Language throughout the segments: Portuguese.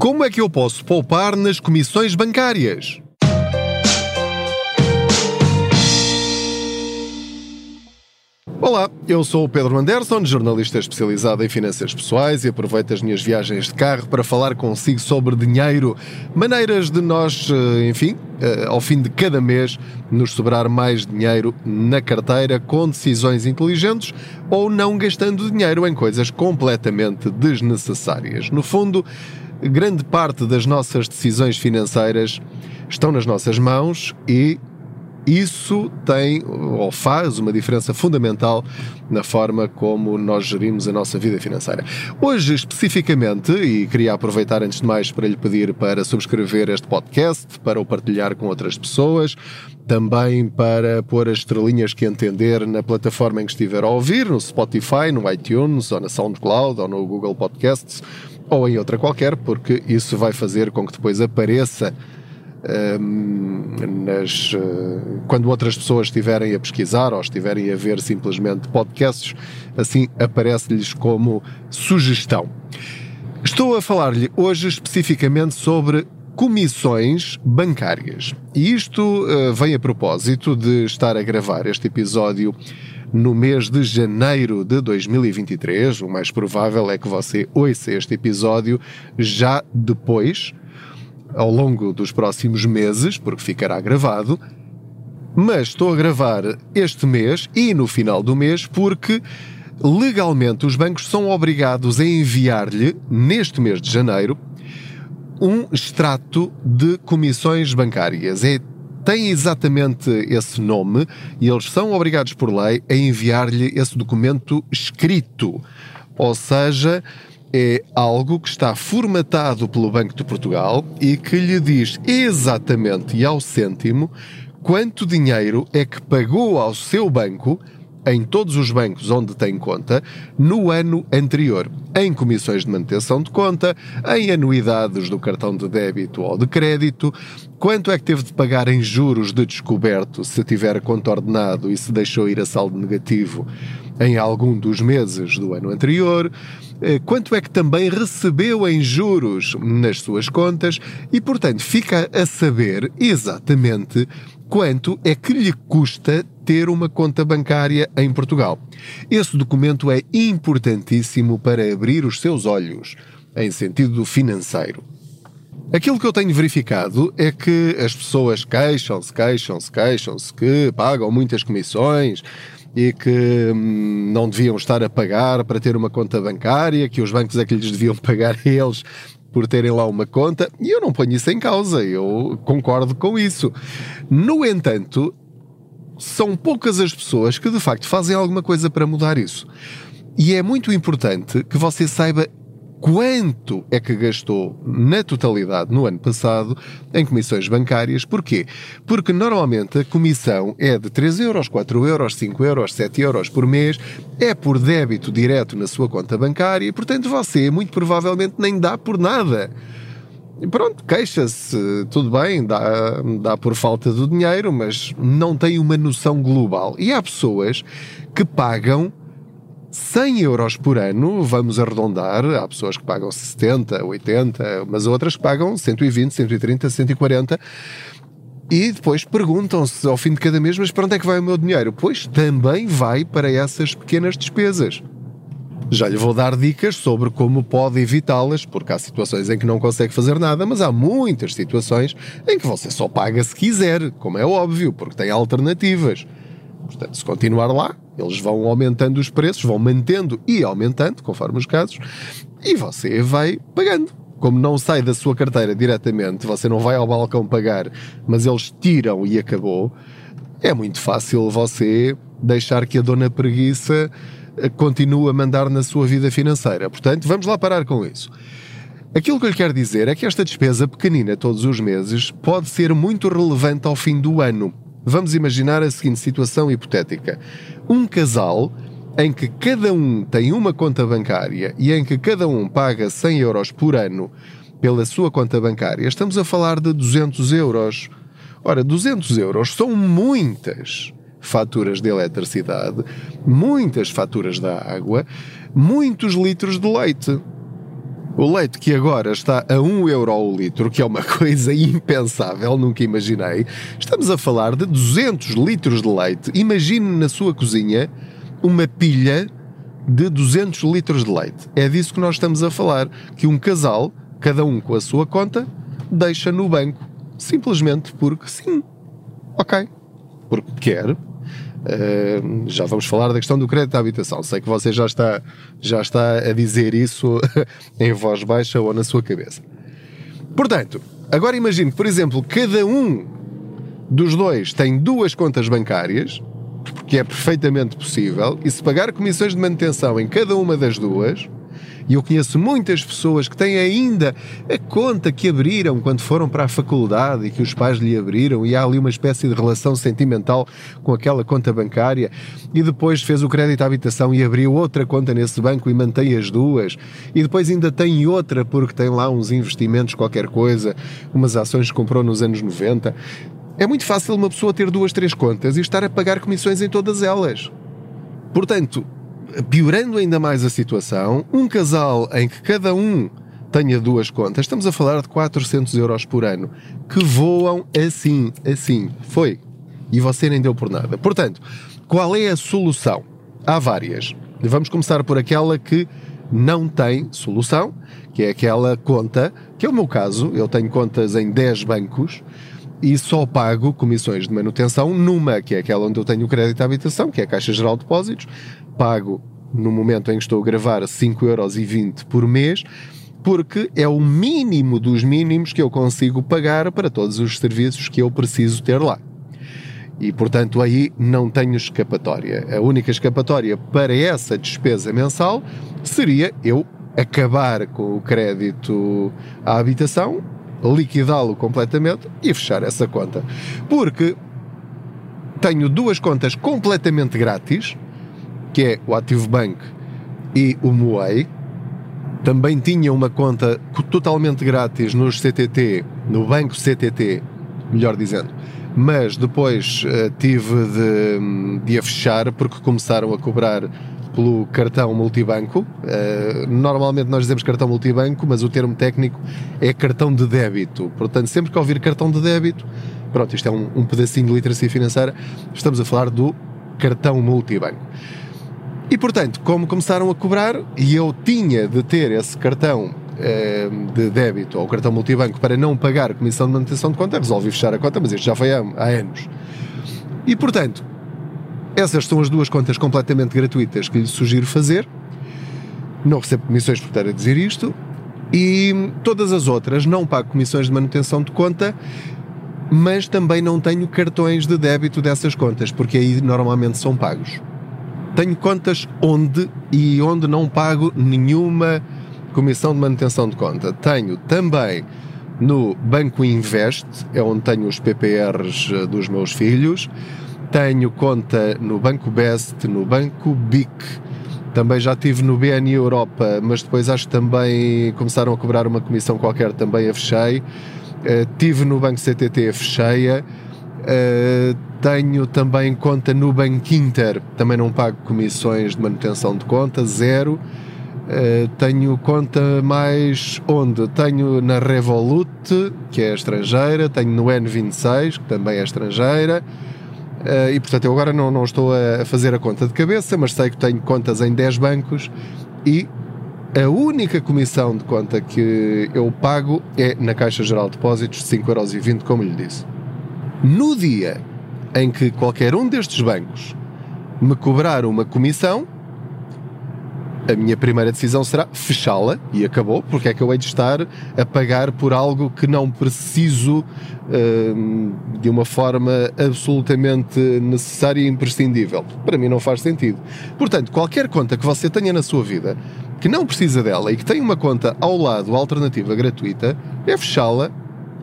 Como é que eu posso poupar nas comissões bancárias? Olá, eu sou o Pedro Anderson, jornalista especializado em finanças pessoais e aproveito as minhas viagens de carro para falar consigo sobre dinheiro, maneiras de nós, eh, enfim, eh, ao fim de cada mês, nos sobrar mais dinheiro na carteira com decisões inteligentes ou não gastando dinheiro em coisas completamente desnecessárias. No fundo, grande parte das nossas decisões financeiras estão nas nossas mãos e isso tem ou faz uma diferença fundamental na forma como nós gerimos a nossa vida financeira. Hoje, especificamente, e queria aproveitar antes de mais para lhe pedir para subscrever este podcast, para o partilhar com outras pessoas, também para pôr as estrelinhas que entender na plataforma em que estiver a ouvir, no Spotify, no iTunes, ou na SoundCloud, ou no Google Podcasts, ou em outra qualquer, porque isso vai fazer com que depois apareça nas, uh, quando outras pessoas estiverem a pesquisar ou estiverem a ver simplesmente podcasts, assim aparece-lhes como sugestão. Estou a falar-lhe hoje especificamente sobre comissões bancárias. E isto uh, vem a propósito de estar a gravar este episódio no mês de janeiro de 2023. O mais provável é que você ouça este episódio já depois ao longo dos próximos meses, porque ficará gravado, mas estou a gravar este mês e no final do mês porque legalmente os bancos são obrigados a enviar-lhe, neste mês de janeiro, um extrato de comissões bancárias. É, tem exatamente esse nome e eles são obrigados por lei a enviar-lhe esse documento escrito. Ou seja, é algo que está formatado pelo Banco de Portugal e que lhe diz exatamente e ao cêntimo quanto dinheiro é que pagou ao seu banco em todos os bancos onde tem conta no ano anterior, em comissões de manutenção de conta, em anuidades do cartão de débito ou de crédito, quanto é que teve de pagar em juros de descoberto se tiver conta ordenado e se deixou ir a saldo negativo em algum dos meses do ano anterior, eh, quanto é que também recebeu em juros nas suas contas? E, portanto, fica a saber exatamente quanto é que lhe custa ter uma conta bancária em Portugal. Esse documento é importantíssimo para abrir os seus olhos em sentido financeiro. Aquilo que eu tenho verificado é que as pessoas queixam-se, queixam-se, queixam-se que pagam muitas comissões, e que hum, não deviam estar a pagar para ter uma conta bancária, que os bancos é que lhes deviam pagar a eles por terem lá uma conta, e eu não ponho isso em causa, eu concordo com isso. No entanto, são poucas as pessoas que de facto fazem alguma coisa para mudar isso. E é muito importante que você saiba quanto é que gastou na totalidade no ano passado em comissões bancárias. Porquê? Porque normalmente a comissão é de 3 euros, 4 euros, 5 euros, 7 euros por mês, é por débito direto na sua conta bancária e, portanto, você muito provavelmente nem dá por nada. Pronto, queixa-se, tudo bem, dá, dá por falta do dinheiro, mas não tem uma noção global. E há pessoas que pagam 100 euros por ano, vamos arredondar, há pessoas que pagam 70, 80, mas outras que pagam 120, 130, 140 e depois perguntam-se ao fim de cada mês, mas para onde é que vai o meu dinheiro? Pois também vai para essas pequenas despesas. Já lhe vou dar dicas sobre como pode evitá-las, porque há situações em que não consegue fazer nada, mas há muitas situações em que você só paga se quiser, como é óbvio, porque tem alternativas. Portanto, se continuar lá, eles vão aumentando os preços, vão mantendo e aumentando, conforme os casos, e você vai pagando. Como não sai da sua carteira diretamente, você não vai ao balcão pagar, mas eles tiram e acabou, é muito fácil você deixar que a dona preguiça continue a mandar na sua vida financeira. Portanto, vamos lá parar com isso. Aquilo que eu lhe quero dizer é que esta despesa pequenina todos os meses pode ser muito relevante ao fim do ano. Vamos imaginar a seguinte situação hipotética: um casal em que cada um tem uma conta bancária e em que cada um paga 100 euros por ano pela sua conta bancária, estamos a falar de 200 euros. Ora, 200 euros são muitas faturas de eletricidade, muitas faturas da água, muitos litros de leite. O leite que agora está a 1 euro o litro, que é uma coisa impensável, nunca imaginei. Estamos a falar de 200 litros de leite. Imagine na sua cozinha uma pilha de 200 litros de leite. É disso que nós estamos a falar, que um casal, cada um com a sua conta, deixa no banco, simplesmente porque sim. Ok. Porque quer, Já vamos falar da questão do crédito à habitação. Sei que você já está, já está a dizer isso em voz baixa ou na sua cabeça. Portanto, agora imagine que, por exemplo, cada um dos dois tem duas contas bancárias, que é perfeitamente possível, e se pagar comissões de manutenção em cada uma das duas, e eu conheço muitas pessoas que têm ainda a conta que abriram quando foram para a faculdade e que os pais lhe abriram, e há ali uma espécie de relação sentimental com aquela conta bancária, e depois fez o crédito à habitação e abriu outra conta nesse banco e mantém as duas, e depois ainda tem outra porque tem lá uns investimentos, qualquer coisa, umas ações que comprou nos anos 90. É muito fácil uma pessoa ter duas, três contas e estar a pagar comissões em todas elas. Portanto, piorando ainda mais a situação, um casal em que cada um tenha duas contas, estamos a falar de 400 euros por ano, que voam assim, assim. Foi. E você nem deu por nada. Portanto, qual é a solução? Há várias. Vamos começar por aquela que não tem solução, que é aquela conta, que é o meu caso, eu tenho contas em 10 bancos e só pago comissões de manutenção numa, que é aquela onde eu tenho o crédito à habitação, que é a Caixa Geral de Depósitos, pago no momento em que estou a gravar 5,20€ por mês, porque é o mínimo dos mínimos que eu consigo pagar para todos os serviços que eu preciso ter lá. E, portanto, aí não tenho escapatória. A única escapatória para essa despesa mensal seria eu acabar com o crédito à habitação, liquidá-lo completamente e fechar essa conta. Porque tenho duas contas completamente grátis que é o Active Bank e o Moai. Também tinha uma conta totalmente grátis nos CTT, no banco CTT, melhor dizendo. Mas depois uh, tive de, de a fechar porque começaram a cobrar pelo cartão multibanco. Uh, normalmente nós dizemos cartão multibanco, mas o termo técnico é cartão de débito. Portanto, sempre que ouvir cartão de débito, pronto, isto é um, um pedacinho de literacia financeira, estamos a falar do cartão multibanco. E portanto, como começaram a cobrar, e eu tinha de ter esse cartão eh, de débito ou cartão multibanco para não pagar comissão de manutenção de conta, resolvi fechar a conta, mas isto já foi há, há anos. E portanto, essas são as duas contas completamente gratuitas que lhe sugiro fazer. Não recebo comissões por estar a dizer isto. E todas as outras não pago comissões de manutenção de conta, mas também não tenho cartões de débito dessas contas, porque aí normalmente são pagos. Tenho contas onde e onde não pago nenhuma comissão de manutenção de conta. Tenho também no Banco Invest, é onde tenho os PPRs eh, dos meus filhos. Tenho conta no Banco Best, no Banco BIC. Também já tive no BNI Europa, mas depois acho que também começaram a cobrar uma comissão qualquer, também a fechei. Uh, tive no Banco CTT, a fechei. Uh, tenho também conta no Banco Inter, também não pago comissões de manutenção de conta, zero. Uh, tenho conta mais onde? Tenho na Revolut, que é estrangeira, tenho no N26, que também é estrangeira. Uh, e portanto, eu agora não, não estou a fazer a conta de cabeça, mas sei que tenho contas em 10 bancos e a única comissão de conta que eu pago é na Caixa Geral de Depósitos, 5,20€, como lhe disse. No dia em que qualquer um destes bancos me cobrar uma comissão, a minha primeira decisão será fechá-la e acabou, porque é que eu hei de estar a pagar por algo que não preciso uh, de uma forma absolutamente necessária e imprescindível. Para mim não faz sentido. Portanto, qualquer conta que você tenha na sua vida que não precisa dela e que tem uma conta ao lado alternativa gratuita, é fechá-la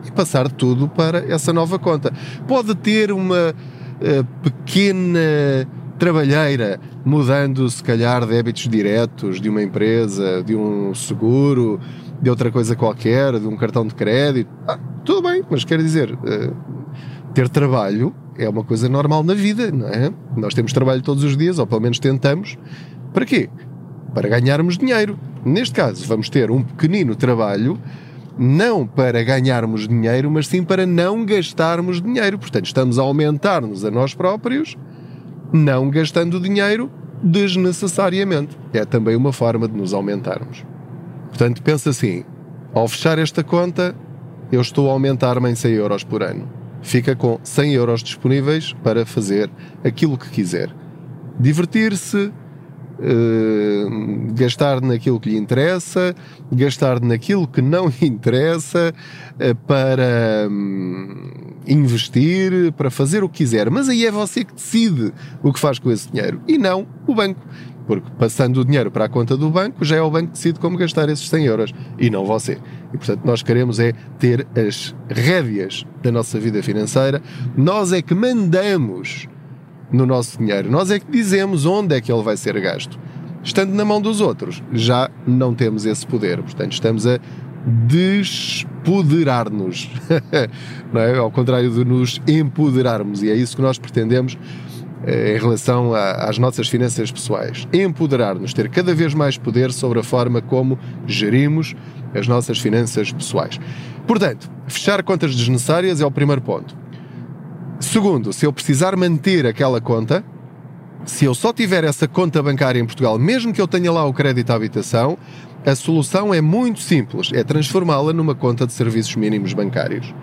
e passar tudo para essa nova conta. Pode ter uma uh, pequena trabalheira, mudando se calhar débitos diretos de uma empresa, de um seguro, de outra coisa qualquer, de um cartão de crédito. Ah, tudo bem, mas quer dizer, uh, ter trabalho é uma coisa normal na vida, não é? Nós temos trabalho todos os dias, ou pelo menos tentamos. Para quê? Para ganharmos dinheiro. Neste caso, vamos ter um pequenino trabalho não para ganharmos dinheiro, mas sim para não gastarmos dinheiro. Portanto, estamos a aumentar-nos a nós próprios, não gastando dinheiro desnecessariamente. É também uma forma de nos aumentarmos. Portanto, pensa assim: ao fechar esta conta, eu estou a aumentar-me em 100 euros por ano. Fica com 100 euros disponíveis para fazer aquilo que quiser. Divertir-se, Uh, gastar naquilo que lhe interessa, gastar naquilo que não lhe interessa, uh, para um, investir, para fazer o que quiser. Mas aí é você que decide o que faz com esse dinheiro e não o banco. Porque passando o dinheiro para a conta do banco, já é o banco que decide como gastar esses 100 euros e não você. E portanto, nós queremos é ter as rédeas da nossa vida financeira, nós é que mandamos no nosso dinheiro, nós é que dizemos onde é que ele vai ser gasto. Estando na mão dos outros, já não temos esse poder, portanto, estamos a despoderar-nos, é? ao contrário de nos empoderarmos, e é isso que nós pretendemos eh, em relação a, às nossas finanças pessoais. Empoderar-nos, ter cada vez mais poder sobre a forma como gerimos as nossas finanças pessoais. Portanto, fechar contas desnecessárias é o primeiro ponto. Segundo, se eu precisar manter aquela conta, se eu só tiver essa conta bancária em Portugal, mesmo que eu tenha lá o crédito à habitação, a solução é muito simples: é transformá-la numa conta de serviços mínimos bancários.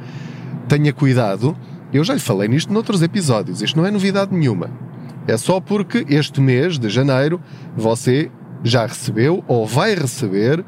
Tenha cuidado eu já lhe falei nisto noutros episódios, isto não é novidade nenhuma. É só porque este mês de janeiro você já recebeu ou vai receber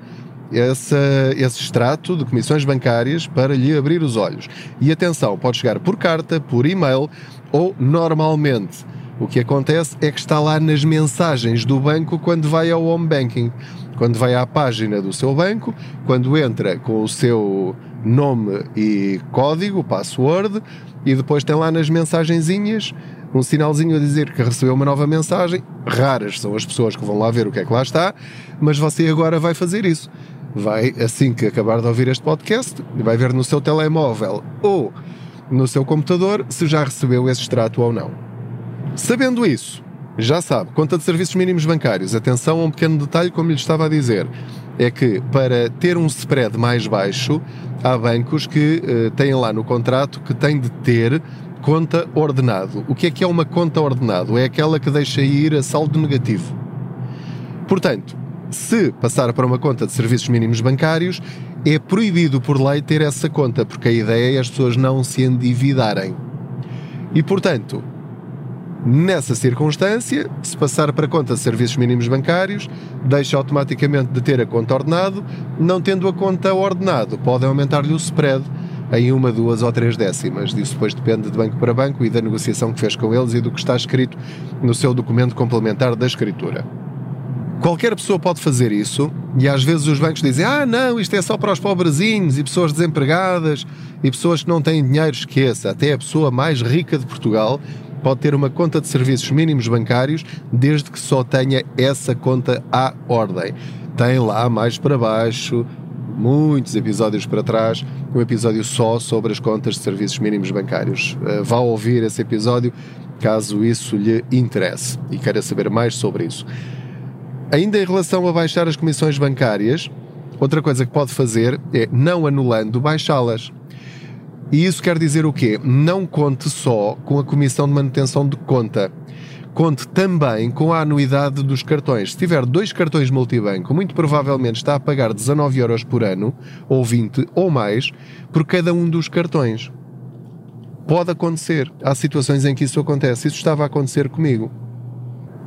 esse, esse extrato de comissões bancárias para lhe abrir os olhos. E atenção, pode chegar por carta, por e-mail ou normalmente. O que acontece é que está lá nas mensagens do banco quando vai ao home banking. Quando vai à página do seu banco, quando entra com o seu nome e código, password, e depois tem lá nas mensagenzinhas um sinalzinho a dizer que recebeu uma nova mensagem. Raras são as pessoas que vão lá ver o que é que lá está, mas você agora vai fazer isso. Vai, assim que acabar de ouvir este podcast, vai ver no seu telemóvel ou no seu computador se já recebeu esse extrato ou não. Sabendo isso, já sabe, conta de serviços mínimos bancários. Atenção a um pequeno detalhe, como lhe estava a dizer é que para ter um spread mais baixo, há bancos que uh, têm lá no contrato que têm de ter conta ordenado. O que é que é uma conta ordenado? É aquela que deixa ir a saldo negativo. Portanto, se passar para uma conta de serviços mínimos bancários, é proibido por lei ter essa conta, porque a ideia é as pessoas não se endividarem. E portanto, Nessa circunstância, se passar para conta de serviços mínimos bancários, deixa automaticamente de ter a conta ordenado, não tendo a conta ordenado, pode aumentar-lhe o spread em uma, duas ou três décimas. Isso depois depende de banco para banco e da negociação que fez com eles e do que está escrito no seu documento complementar da escritura. Qualquer pessoa pode fazer isso e às vezes os bancos dizem: Ah, não, isto é só para os pobrezinhos e pessoas desempregadas e pessoas que não têm dinheiro. Esqueça, até a pessoa mais rica de Portugal pode ter uma conta de serviços mínimos bancários desde que só tenha essa conta à ordem. Tem lá mais para baixo, muitos episódios para trás, um episódio só sobre as contas de serviços mínimos bancários. Eh, vá ouvir esse episódio caso isso lhe interesse e queira saber mais sobre isso. Ainda em relação a baixar as comissões bancárias, outra coisa que pode fazer é, não anulando, baixá-las. E isso quer dizer o quê? Não conte só com a comissão de manutenção de conta. Conte também com a anuidade dos cartões. Se tiver dois cartões multibanco, muito provavelmente está a pagar 19 euros por ano, ou 20 ou mais, por cada um dos cartões. Pode acontecer. Há situações em que isso acontece. Isso estava a acontecer comigo.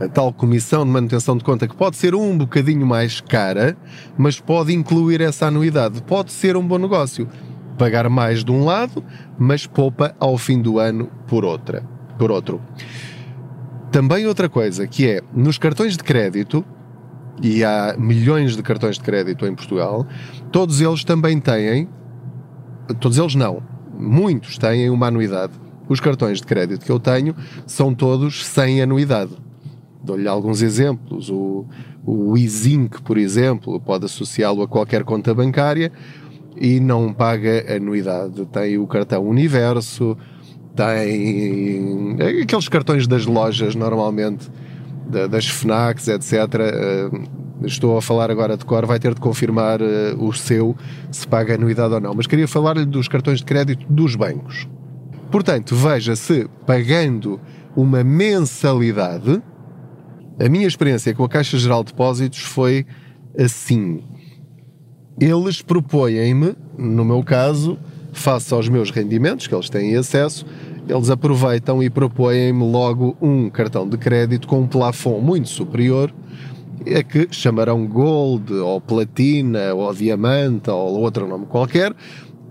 A tal comissão de manutenção de conta, que pode ser um bocadinho mais cara, mas pode incluir essa anuidade. Pode ser um bom negócio pagar mais de um lado, mas poupa ao fim do ano por outra, por outro. Também outra coisa que é nos cartões de crédito e há milhões de cartões de crédito em Portugal, todos eles também têm, todos eles não, muitos têm uma anuidade. Os cartões de crédito que eu tenho são todos sem anuidade. Dou-lhe alguns exemplos. O, o Easync, por exemplo, pode associá-lo a qualquer conta bancária e não paga anuidade. Tem o cartão Universo, tem aqueles cartões das lojas normalmente, das FNACs, etc. Eh, estou a falar agora de cor, vai ter de confirmar uh, o seu se paga anuidade ou não. Mas queria falar-lhe dos cartões de crédito dos bancos. Portanto, veja se pagando uma mensalidade, a minha experiência com a Caixa Geral de Depósitos foi assim. Eles propõem-me, no meu caso, face aos meus rendimentos, que eles têm acesso, eles aproveitam e propõem-me logo um cartão de crédito com um plafond muito superior, é que chamarão Gold, ou Platina, ou Diamante, ou outro nome qualquer,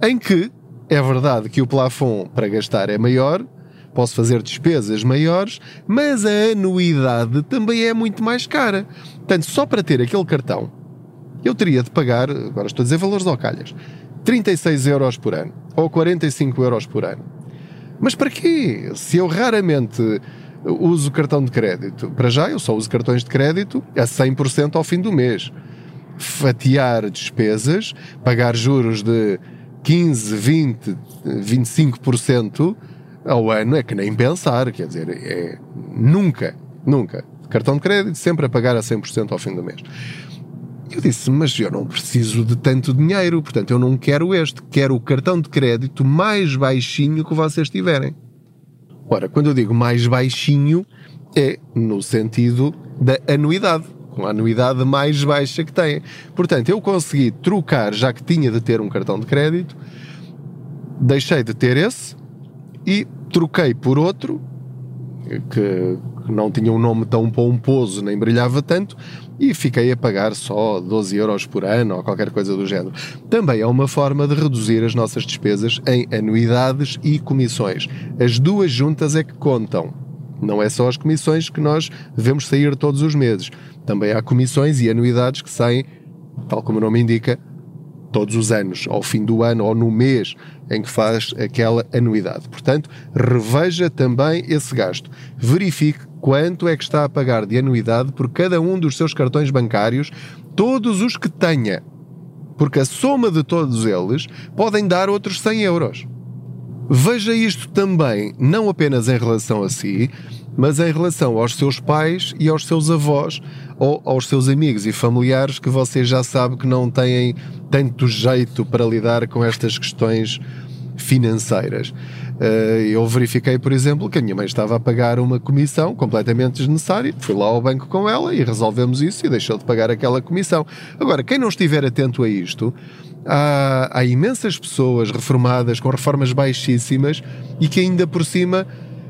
em que é verdade que o plafond para gastar é maior, posso fazer despesas maiores, mas a anuidade também é muito mais cara. Portanto, só para ter aquele cartão, eu teria de pagar, agora estou a dizer valores ao calhas, 36 euros por ano ou 45 euros por ano. Mas para quê? Se eu raramente uso cartão de crédito, para já eu só uso cartões de crédito a 100% ao fim do mês. Fatiar despesas, pagar juros de 15, 20, 25% ao ano é que nem pensar, quer dizer, é nunca, nunca. Cartão de crédito sempre a pagar a 100% ao fim do mês. Eu disse, mas eu não preciso de tanto dinheiro, portanto eu não quero este, quero o cartão de crédito mais baixinho que vocês tiverem. Ora, quando eu digo mais baixinho, é no sentido da anuidade, com a anuidade mais baixa que têm. Portanto, eu consegui trocar, já que tinha de ter um cartão de crédito, deixei de ter esse e troquei por outro que, não tinha um nome tão pomposo nem brilhava tanto e fiquei a pagar só 12 euros por ano ou qualquer coisa do género. Também é uma forma de reduzir as nossas despesas em anuidades e comissões. As duas juntas é que contam. Não é só as comissões que nós devemos sair todos os meses. Também há comissões e anuidades que saem, tal como o nome indica, todos os anos, ao fim do ano ou no mês em que faz aquela anuidade. Portanto, reveja também esse gasto. Verifique quanto é que está a pagar de anuidade por cada um dos seus cartões bancários, todos os que tenha. Porque a soma de todos eles podem dar outros 100 euros. Veja isto também, não apenas em relação a si, mas em relação aos seus pais e aos seus avós ou aos seus amigos e familiares que você já sabe que não têm tanto jeito para lidar com estas questões financeiras. Eh, eu verifiquei, por exemplo, que a minha mãe estava a pagar uma comissão completamente desnecessária. Fui lá ao banco com ela e resolvemos isso e deixou de pagar aquela comissão. Agora, quem não estiver atento a isto, há, há imensas pessoas reformadas com reformas baixíssimas e que ainda por cima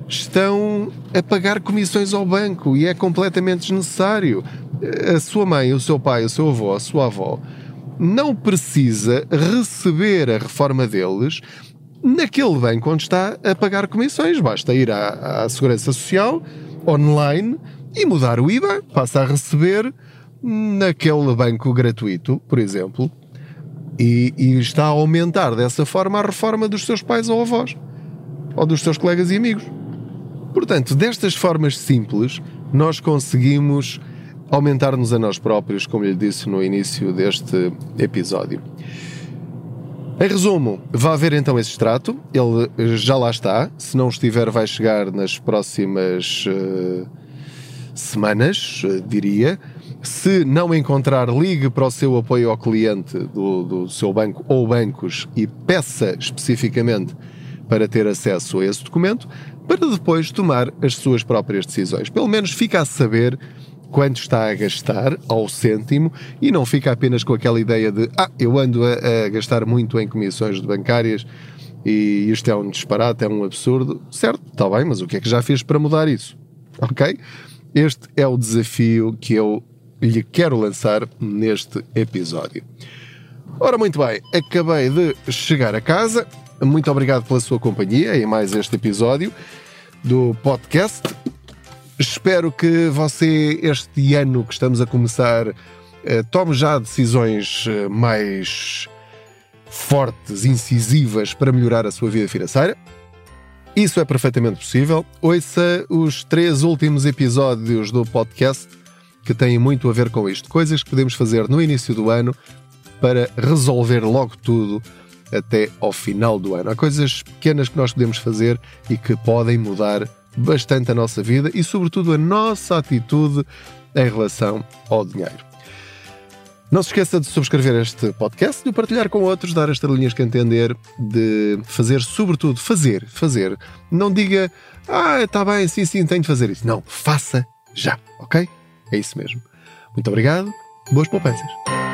estão a pagar comissões ao banco e é completamente desnecessário. A sua mãe, o seu pai, o seu avô, a sua avó não precisa receber a reforma deles naquele banco onde está a pagar comissões. Basta ir à, à Segurança Social, online, e mudar o IBA. Passa a receber naquele banco gratuito, por exemplo, e, e, está a aumentar dessa forma a reforma dos seus pais ou avós, ou dos seus colegas e amigos. Portanto, destas formas simples, nós conseguimos aumentar-nos a nós próprios, como lhe disse no início deste episódio. Em resumo, vai haver então esse extrato, ele já lá está, se não estiver, vai chegar nas próximas uh, semanas, uh, diria. Se não encontrar, ligue para o seu apoio ao cliente do, do seu banco ou bancos e peça especificamente para ter acesso a esse documento, para depois tomar as suas próprias decisões. Pelo menos fica a saber quanto está a gastar ao cêntimo e não fica apenas com aquela ideia de ah, eu ando a, a gastar muito em comissões bancárias e isto é um disparate, é um absurdo. Certo, está bem, mas o que é que já fez para mudar isso? Ok? Este é o desafio que eu lhe quero lançar neste episódio. Ora, muito bem, acabei de chegar a casa. Muito obrigado pela sua companhia em mais este episódio do podcast. Espero que você, este ano que estamos a começar, eh, tome já decisões eh, mais fortes, incisivas para melhorar a sua vida financeira. Isso é perfeitamente possível. Ouça os três últimos episódios do podcast que têm muito a ver com isto. Coisas que podemos fazer no início do ano para resolver logo tudo até ao final do ano. Há coisas pequenas que nós podemos fazer e que podem mudar bastante a nossa vida e, sobretudo, a nossa atitude em relação ao dinheiro. Não se esqueça de subscrever este podcast, de o partilhar com outros, dar as estrelinhas que entender, de fazer, sobretudo, fazer, fazer. Não diga, ah, está bem, sim, sim, tenho de fazer isso. Não, faça já, ok? É isso mesmo. Muito obrigado, boas poupanças.